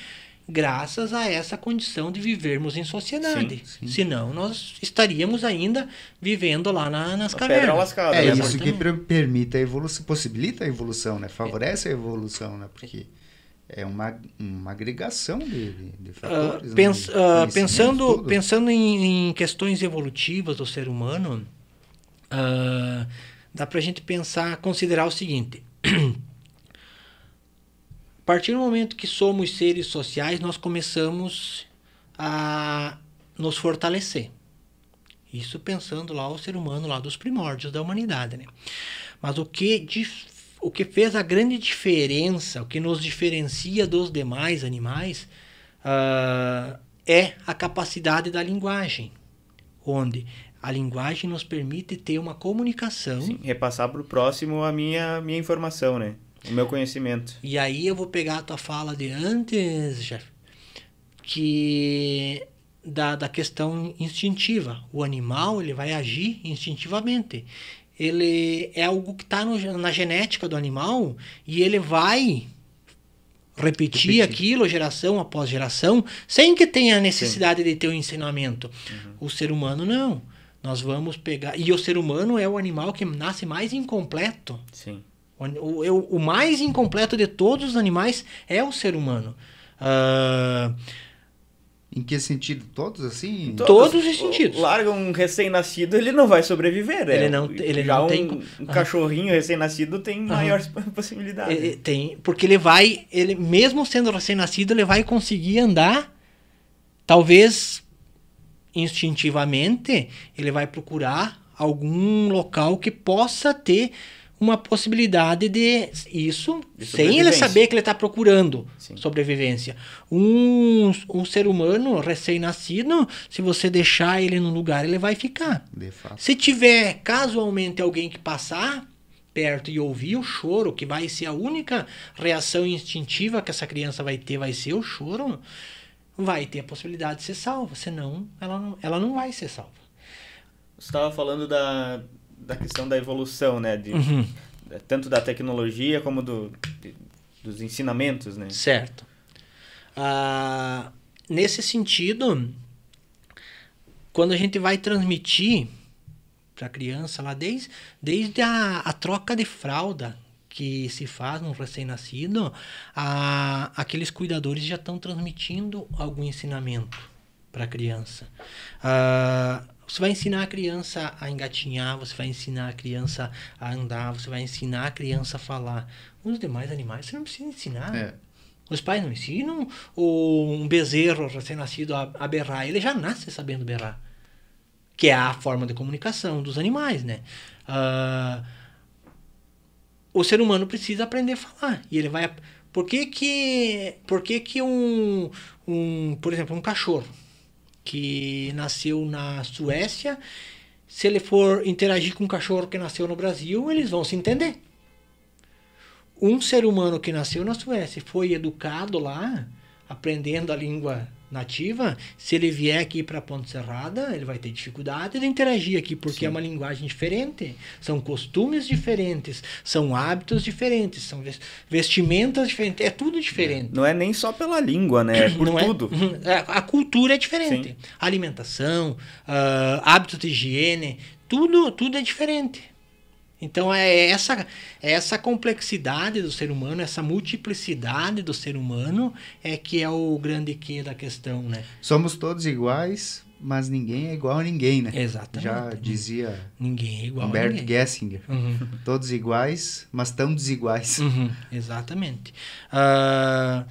graças a essa condição de vivermos em sociedade. Sim, sim. Senão, nós estaríamos ainda vivendo lá na, nas a cavernas. Lascada, é isso que permite a evolução, possibilita a evolução, né? Favorece é. a evolução, né? Porque é uma, uma agregação de, de, Uh, fatores. pens- né? uh, pensando tudo. pensando em, em questões evolutivas do ser humano, uh, dá pra gente pensar, considerar o seguinte. partir do momento que somos seres sociais, nós começamos a nos fortalecer. Isso pensando lá o ser humano lá dos primórdios da humanidade, né? Mas o que o que fez a grande diferença, o que nos diferencia dos demais animais, ah, é a capacidade da linguagem, onde a linguagem nos permite ter uma comunicação. Sim, repassar pro próximo a minha, minha informação, né? O meu conhecimento. E aí eu vou pegar a tua fala de antes, chefe, que da, da questão instintiva. O animal ele vai agir instintivamente. Ele é algo que está na genética do animal e ele vai repetir, Repetir. aquilo geração após geração sem que tenha necessidade de ter um ensinamento. O ser humano não. Nós vamos pegar. E o ser humano é o animal que nasce mais incompleto. Sim. O, o, o mais incompleto de todos os animais é o ser humano. Ah, Em que sentido? Todos assim? Todos os sentidos. Larga um recém-nascido, ele não vai sobreviver, né? Ele não- ele Já não um, tem- um cachorrinho recém-nascido tem maiores possibilidades. é- é- tem, porque ele vai, ele mesmo sendo recém-nascido, ele vai conseguir andar, talvez instintivamente, ele vai procurar algum local que possa ter uma possibilidade de isso, De sem ele saber que ele está procurando Sim. sobrevivência. Um, um ser humano recém-nascido, se você deixar ele no lugar, ele vai ficar. De fato. Se tiver casualmente alguém que passar perto e ouvir o choro, que vai ser a única reação instintiva que essa criança vai ter, vai ser o choro, vai ter a possibilidade de ser salva. Senão, ela não, ela não vai ser salva. Você estava falando da, da questão da evolução, né? De, Uhum. Tanto da tecnologia como do, de- dos ensinamentos, né? Certo. Ah, nesse sentido, quando a gente vai transmitir para a criança lá, desde, desde a, a troca de fralda que se faz no recém-nascido, aqueles cuidadores já estão transmitindo algum ensinamento para a criança. Ah, você vai ensinar a criança a engatinhar, você vai ensinar a criança a andar, você vai ensinar a criança a falar. Os demais animais você não precisa ensinar. É. Os pais não ensinam o- um bezerro recém-nascido a, a berrar. Ele já nasce sabendo berrar. Que é a forma de comunicação dos animais, né? Ah, o ser humano precisa aprender a falar. E ele vai... Por que que, por que, que um, um... Por exemplo, um cachorro que nasceu na Suécia... Se ele for interagir com um cachorro que nasceu no Brasil, eles vão se entender. Um ser humano que nasceu na Suécia e foi educado lá, aprendendo a língua nativa, se ele vier aqui para Ponte Serrada, ele vai ter dificuldade de interagir aqui, porque é uma linguagem diferente, são costumes diferentes, são hábitos diferentes, são ves- vestimentas diferentes, é tudo diferente. Não é nem só pela língua, né? É por Não é? tudo. É, A cultura é diferente. Sim. Alimentação, ah, hábitos de higiene, tudo, tudo é diferente. Então é essa, é essa complexidade do ser humano, essa multiplicidade do ser humano é que é o grande que da questão, né? Somos todos iguais, mas ninguém é igual a ninguém, né? Exatamente. Já dizia Ninguém é igual a Humberto ninguém. Gessinger. Uhum. Todos iguais, mas tão desiguais. Uhum, exatamente. Ah,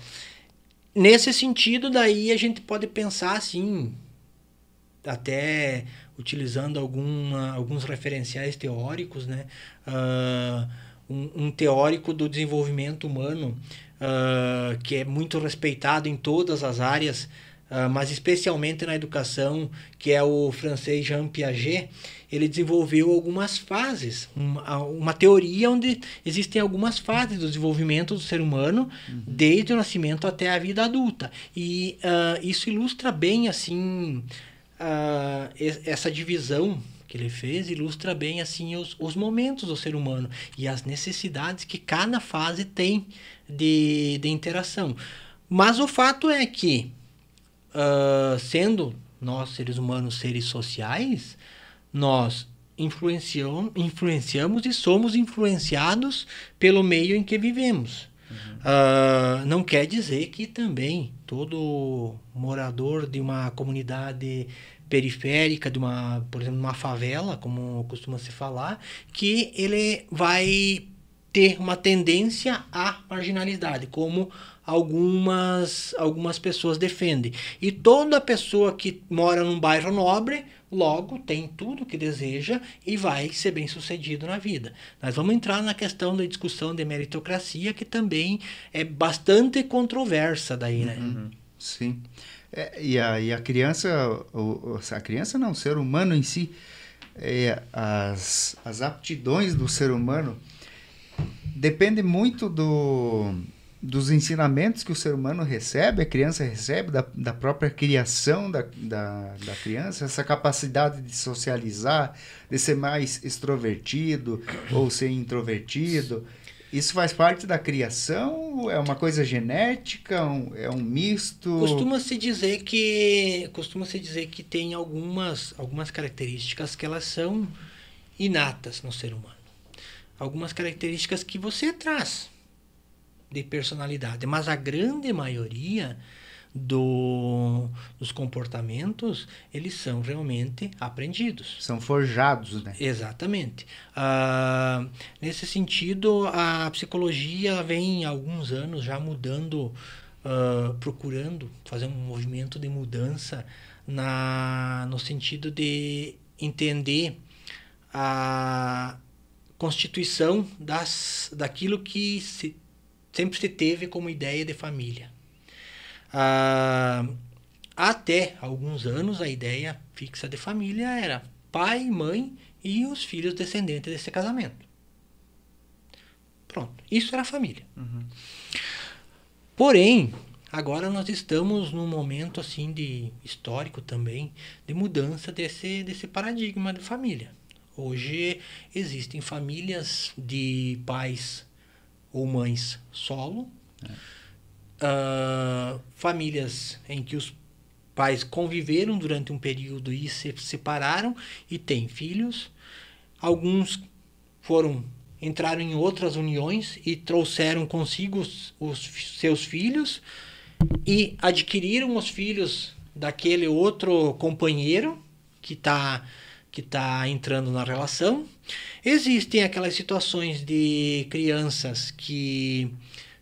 nesse sentido, daí a gente pode pensar assim, até utilizando alguma, alguns referenciais teóricos, né? Ah, um, um teórico do desenvolvimento humano ah, que é muito respeitado em todas as áreas, ah, mas especialmente na educação, que é o francês Jean Piaget, ele desenvolveu algumas fases, uma, uma teoria onde existem algumas fases do desenvolvimento do ser humano, desde o nascimento até a vida adulta. E isso ilustra bem, assim, ah, es- essa divisão que ele fez ilustra bem assim os, os momentos do ser humano e as necessidades que cada fase tem de, de interação. Mas o fato é que, ah, sendo nós seres humanos seres sociais, nós influenciam, influenciamos e somos influenciados pelo meio em que vivemos. Uh, não quer dizer que também todo morador de uma comunidade periférica, de uma, por exemplo, uma favela, como costuma se falar, que ele vai ter uma tendência à marginalidade, como algumas, algumas pessoas defendem. E toda pessoa que mora num bairro nobre, logo tem tudo que deseja e vai ser bem sucedido na vida. Nós vamos entrar na questão da discussão de meritocracia, que também é bastante controversa daí, né? Uhum. Sim. É, e, a, e a criança, o, a criança não, o ser humano em si, é, as, as aptidões do ser humano depende muito do dos ensinamentos que o ser humano recebe, a criança recebe, da, da própria criação da, da, da criança, essa capacidade de socializar, de ser mais extrovertido ou ser introvertido. Isso faz parte da criação? É uma coisa genética? Um, é um misto? Costuma-se dizer que costuma-se dizer que tem algumas, algumas características que elas são inatas no ser humano. Algumas características que você traz de personalidade, mas a grande maioria do, dos comportamentos eles são realmente aprendidos. São forjados, né? Exatamente. Ah, nesse sentido, a psicologia vem há alguns anos já mudando, ah, procurando fazer um movimento de mudança na, no sentido de entender a constituição das, daquilo que se sempre se teve como ideia de família. Ah, até alguns anos, a ideia fixa de família era pai, mãe e os filhos descendentes desse casamento. Pronto, isso era família. Uhum. Porém, agora nós estamos num momento assim de histórico também de mudança desse, desse paradigma de família. Hoje existem famílias de pais ou mães solo, é. uh, famílias em que os pais conviveram durante um período e se separaram e têm filhos. Alguns foram entraram em outras uniões e trouxeram consigo os, os seus filhos e adquiriram os filhos daquele outro companheiro que está que tá entrando na relação Existem aquelas situações de crianças que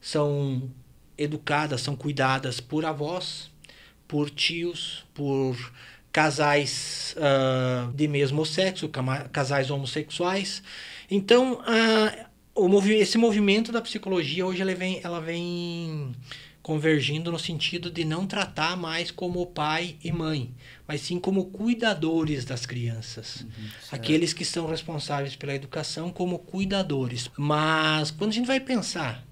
são educadas, são cuidadas por avós, por tios, por casais uh, de mesmo sexo, casais homossexuais. Então, uh, o movi esse movimento da psicologia hoje ela vem, ela vem convergindo no sentido de não tratar mais como pai e mãe, mas sim como cuidadores das crianças. Uhum, Aqueles que são responsáveis pela educação como cuidadores. Mas quando a gente vai pensar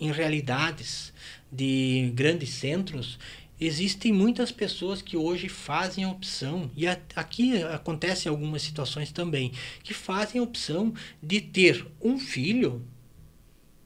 em realidades de grandes centros, existem muitas pessoas que hoje fazem a opção, e aqui acontecem algumas situações também, que fazem a opção de ter um filho,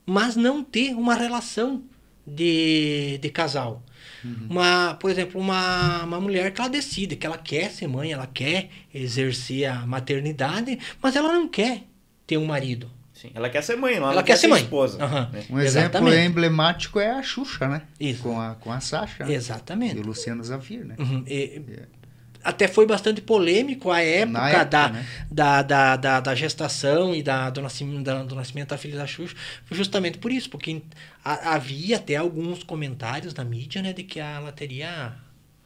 mas não ter uma relação de, de casal. Uhum. Uma, por exemplo, uma, uma mulher que ela decide que ela quer ser mãe, ela quer exercer a maternidade, mas ela não quer ter um marido. Sim, ela quer ser mãe, ela, ela quer, quer, ser mãe. esposa. Uhum. Né? Um exemplo emblemático é a Xuxa, né? Isso. Com a, com a Sasha. Né? Exatamente. E o Luciano Zafir, né? Uhum. E, yeah até foi bastante polêmico a época, época da, né? da, da, da, da, gestação e da, do, nascimento, da, do nascimento da filha da Xuxa, justamente por isso, porque havia até alguns comentários na mídia né, de que ela teria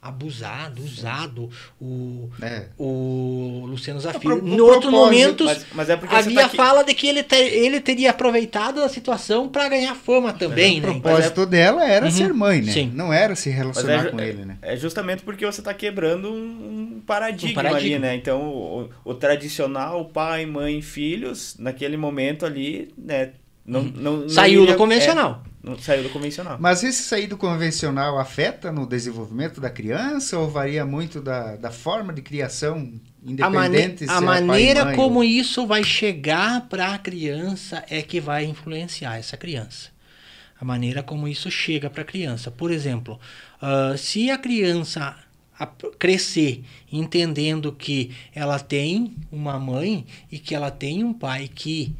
abusado, usado o, é. o Luciano Zafir. No outro momento, mas, mas é havia tá fala de que ele, ter, ele teria aproveitado a situação para ganhar fama também. Mas né? O propósito é... dela era uhum. ser mãe, né? Sim. Não era se relacionar é, com ele, né? É justamente porque você está quebrando um, paradigma, um paradigma, ali, né? Então, o, o, tradicional pai, mãe, filhos, naquele momento ali, né? Não, uhum. não, não Saiu iria, do convencional. É, não saiu do convencional. Mas esse sair do convencional afeta no desenvolvimento da criança ou varia muito da, da forma de criação independente? A, mane a maneira mãe, como ou... isso vai chegar para a criança é que vai influenciar essa criança. A maneira como isso chega para a criança. Por exemplo, uh, se a criança crescer entendendo que ela tem uma mãe e que ela tem um pai que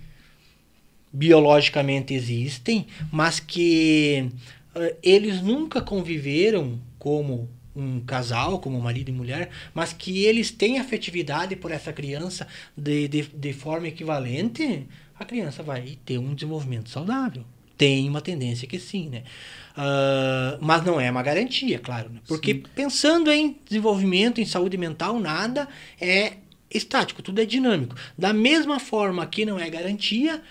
biologicamente existem, mas que uh, eles nunca conviveram como um casal, como marido e mulher, mas que eles têm afetividade por essa criança de, de, de forma equivalente, a criança vai ter um desenvolvimento saudável. Tem uma tendência que sim, né? Uh, mas não é uma garantia, claro. Né? Porque sim. pensando em desenvolvimento, em saúde mental, nada é estático, tudo é dinâmico. Da mesma forma que não é garantia,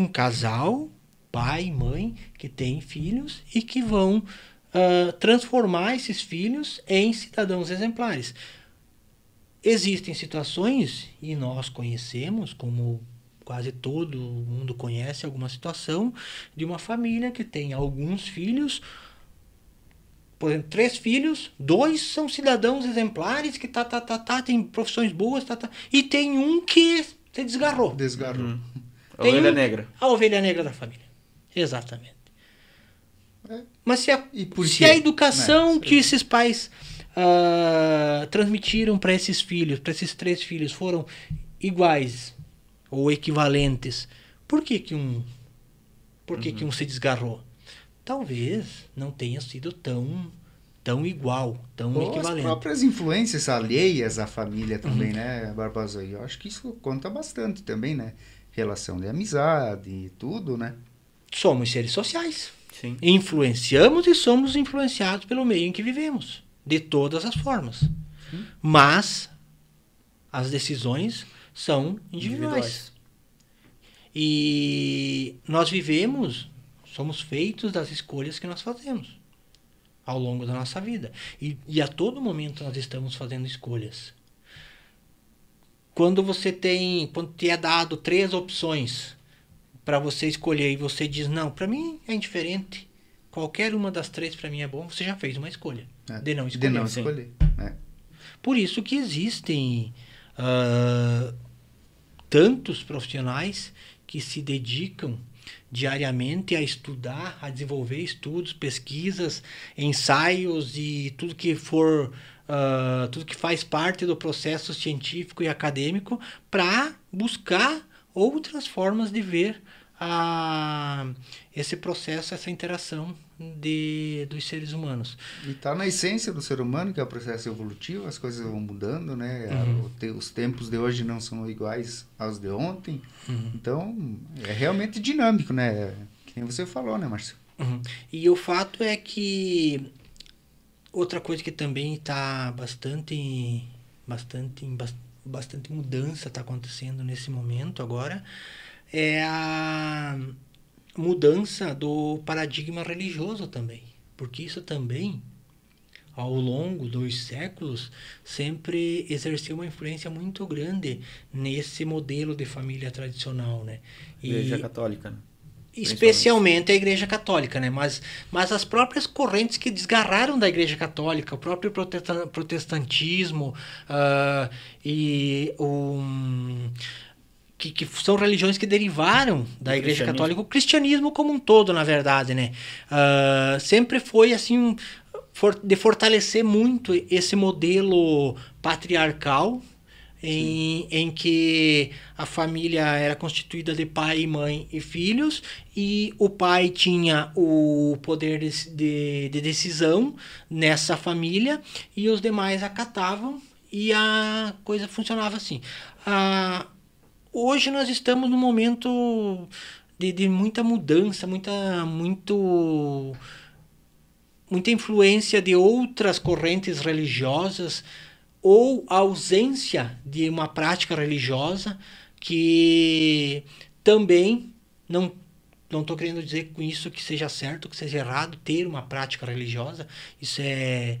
um casal, pai e mãe, que tem filhos e que vão uh, transformar esses filhos em cidadãos exemplares. Existem situações, e nós conhecemos, como quase todo mundo conhece alguma situação, de uma família que tem alguns filhos, por exemplo, três filhos, dois são cidadãos exemplares que tá, tá, tá, tá, tem profissões boas, tá, tá, e tem um que se desgarrou. Desgarrou. Uhum. A ovelha um, negra. A ovelha negra da família. Exatamente. Mas se a, se a educação é, que esses pais uh, transmitiram para esses filhos, para esses três filhos, foram iguais ou equivalentes, por que, que um. Por que, uhum. que um se desgarrou? Talvez não tenha sido tão tão igual, tão Ou equivalente. As próprias influências alheias à família também, uhum. né, Barbosa? Eu acho que isso conta bastante também, né? Relação de amizade e tudo, né? Somos seres sociais. Sim. Influenciamos e somos influenciados pelo meio em que vivemos, de todas as formas. Sim. Mas as decisões são individuais. individuais. E nós vivemos, somos feitos das escolhas que nós fazemos ao longo da nossa vida. E, e a todo momento nós estamos fazendo escolhas. Quando você tem, quando te é dado três opções para você escolher e você diz não, para mim é indiferente. Qualquer uma das três para mim é bom. Você já fez uma escolha é. de não escolher. De não escolher. É. Por isso que existem uh, tantos profissionais que se dedicam diariamente a estudar, a desenvolver estudos, pesquisas, ensaios e tudo que for uh, tudo que faz parte do processo científico e acadêmico para buscar outras formas de ver a, esse processo, essa interação de, dos seres humanos. E está na essência do ser humano, que é o processo evolutivo, as coisas vão mudando, né? Uhum. Os tempos de hoje não são iguais aos de ontem. Uhum. Então, é realmente dinâmico, né? Que nem você falou, né, Márcio? Uhum. E o fato é que outra coisa que também está bastante, bastante, bastante mudança está acontecendo nesse momento agora é a mudança do paradigma religioso também. Porque isso também, ao longo dos séculos, sempre exerceu uma influência muito grande nesse modelo de família tradicional, né? E, Igreja Católica, né? Especialmente a Igreja Católica, né? Mas, mas as próprias correntes que desgarraram da Igreja Católica, o próprio protestantismo uh, e o que, que, são religiões que derivaram da Igreja Católica, o cristianismo como um todo, na verdade, né? Uh, sempre foi assim for, de fortalecer muito esse modelo patriarcal em, em que a família era constituída de pai, mãe e filhos, e o pai tinha o poder de, de, de decisão nessa família, e os demais acatavam, e a coisa funcionava assim. Uh, hoje nós estamos num momento de, de muita mudança, muita, muito, muita influência de outras correntes religiosas ou ausência de uma prática religiosa que também não não estou querendo dizer com isso que seja certo, que seja errado ter uma prática religiosa. Isso é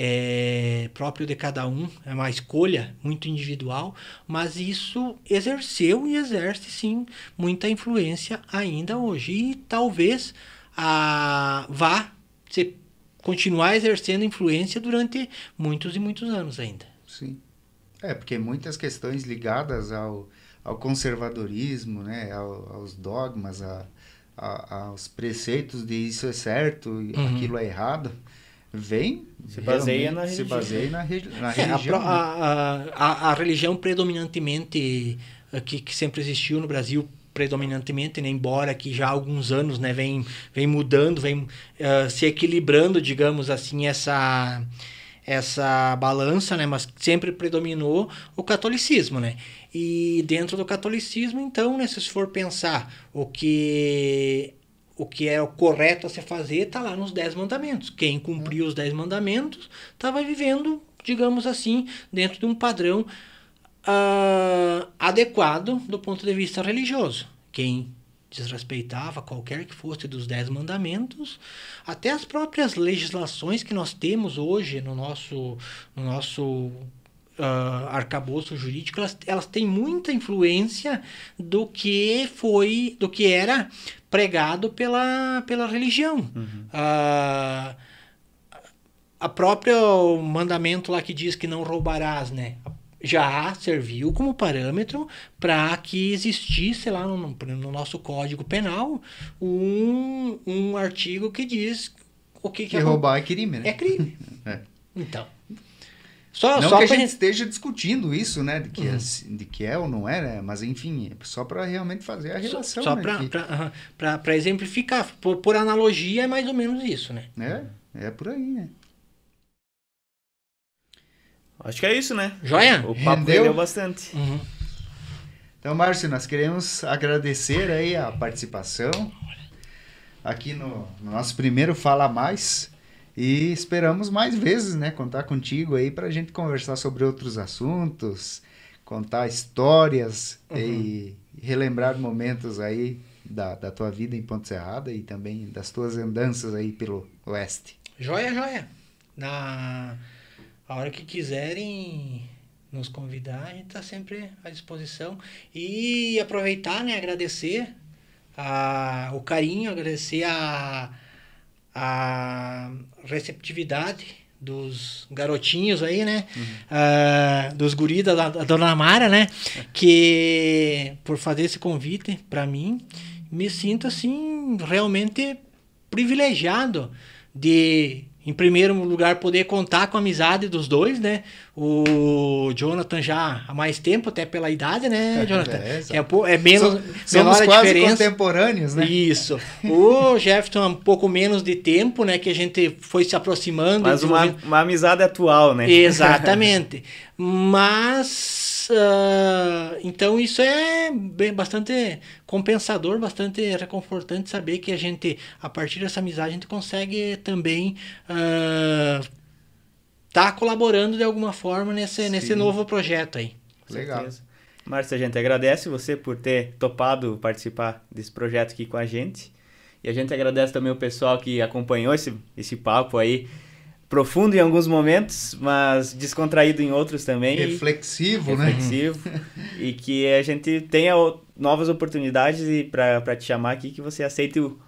é próprio de cada um, é uma escolha muito individual, mas isso exerceu e exerce sim muita influência ainda hoje. E talvez a, vá se, continuar exercendo influência durante muitos e muitos anos ainda. Sim. É, porque muitas questões ligadas ao, ao conservadorismo, né, ao, aos dogmas, a, a, aos preceitos de isso é certo e uhum. aquilo é errado, vem se baseia na religião. Se baseia na, na é, religião. A, a, a, a, religião predominantemente eh, que, que sempre existiu no Brasil predominantemente, né, embora que já há alguns anos né, vem, vem mudando, vem uh, se equilibrando, digamos assim, essa essa balança, né, mas sempre predominou o catolicismo, né? E dentro do catolicismo, então, né, se for pensar o que o que é o correto a se fazer está lá nos dez mandamentos. Quem cumpriu os dez mandamentos estava vivendo, digamos assim, dentro de um padrão uh, adequado do ponto de vista religioso. Quem desrespeitava qualquer que fosse dos dez mandamentos, até as próprias legislações que nós temos hoje no nosso, no nosso uh, arcabouço jurídico, elas, elas têm muita influência do que foi, do que era pregado pela, pela religião. Uhum. Uh, a própria mandamento lá que diz que não roubarás, né? Já serviu como parâmetro para que existisse lá no, no, nosso Código Penal um, um artigo que diz o que, que, que é roubar é crime, né? É crime. é. Então. Só, não só que a gente, esteja discutindo isso, né? De que, uhum. é, de que é ou não é, né? Mas enfim, é só para realmente fazer a relação. Só, só né? para exemplificar. Por, por analogia, é mais ou menos isso, né? É, é por aí, né? Acho que é isso, né? Joia? O papo rendeu, rendeu bastante. Uhum. Então, Márcio, nós queremos agradecer aí a participação aqui no, no nosso primeiro Fala Mais. E esperamos mais vezes, né, contar contigo aí para a gente conversar sobre outros assuntos, contar histórias uhum. e relembrar momentos aí da, da tua vida em Ponte Serrada e também das tuas andanças aí pelo oeste. Joia, joia. Na a hora que quiserem nos convidar, a gente está sempre à disposição. E aproveitar, né, agradecer a, o carinho, agradecer a a receptividade dos garotinhos aí, né? Uhum. Uh, dos guris da, da, Dona Mara, né? Que por fazer esse convite para mim, me sinto assim realmente privilegiado de em primeiro lugar, poder contar com a amizade dos dois, né? O Jonathan já há mais tempo, até pela idade, né, Jonathan? É, é, é menos, so, menor a quase diferença. contemporâneos, né? Isso. O Jefferson, um pouco menos de tempo, né? Que a gente foi se aproximando. Mas uma, uma amizade atual, né? Exatamente. Mas Uh, então isso é bem, bastante compensador, bastante reconfortante saber que a gente, a partir dessa amizade, a gente consegue também uh, tá colaborando de alguma forma nesse, nesse novo projeto aí. Legal. Márcia, a gente agradece você por ter topado participar desse projeto aqui com a gente. E a gente agradece também o pessoal que acompanhou esse, esse papo aí profundo em alguns momentos, mas descontraído em outros também. Reflexivo, e, né? Reflexivo. e que a gente tenha novas oportunidades para te chamar aqui, que você aceite o,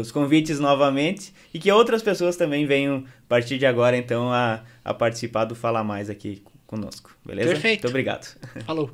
os convites novamente e que outras pessoas também venham, a partir de agora, então, a, a participar do Fala Mais aqui conosco. Beleza? Perfeito. Muito obrigado. Falou.